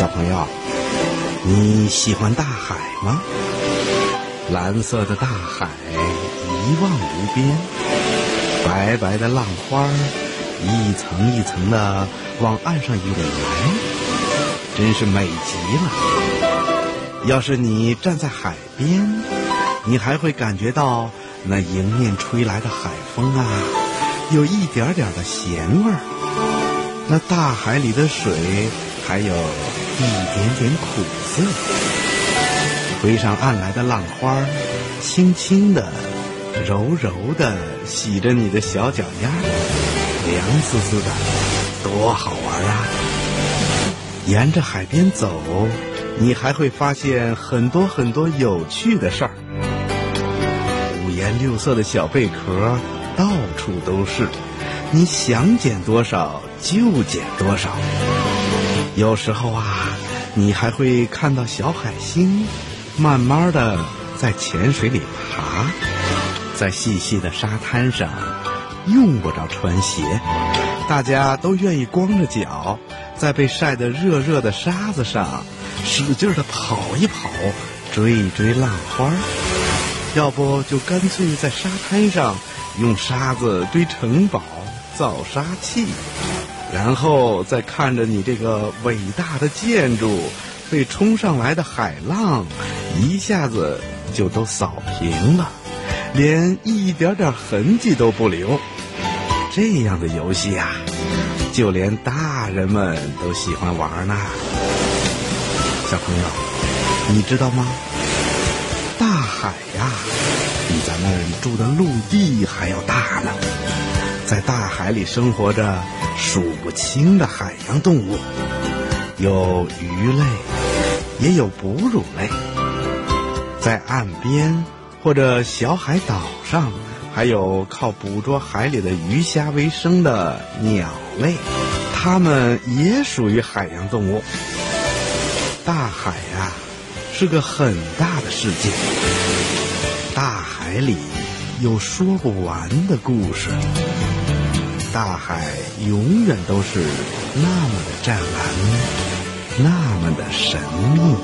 小朋友，你喜欢大海吗？蓝色的大海一望无边，白白的浪花一层一层的往岸上涌来，真是美极了。要是你站在海边，你还会感觉到那迎面吹来的海风啊，有一点点的咸味儿。那大海里的水还有一点点苦涩。推上岸来的浪花，轻轻的、柔柔的洗着你的小脚丫，凉丝丝的，多好玩啊！沿着海边走，你还会发现很多很多有趣的事儿。五颜六色的小贝壳到处都是，你想捡多少就捡多少。有时候啊，你还会看到小海星。慢慢的在浅水里爬，在细细的沙滩上，用不着穿鞋，大家都愿意光着脚，在被晒得热热的沙子上，使劲的跑一跑，追一追浪花要不就干脆在沙滩上用沙子堆城堡、造沙器，然后再看着你这个伟大的建筑。被冲上来的海浪一下子就都扫平了，连一点点痕迹都不留。这样的游戏呀，就连大人们都喜欢玩呢。小朋友，你知道吗？大海呀，比咱们住的陆地还要大呢。在大海里生活着数不清的海洋动物，有鱼类。也有哺乳类，在岸边或者小海岛上，还有靠捕捉海里的鱼虾为生的鸟类，它们也属于海洋动物。大海呀，是个很大的世界，大海里有说不完的故事，大海永远都是那么的湛蓝，那么的神秘。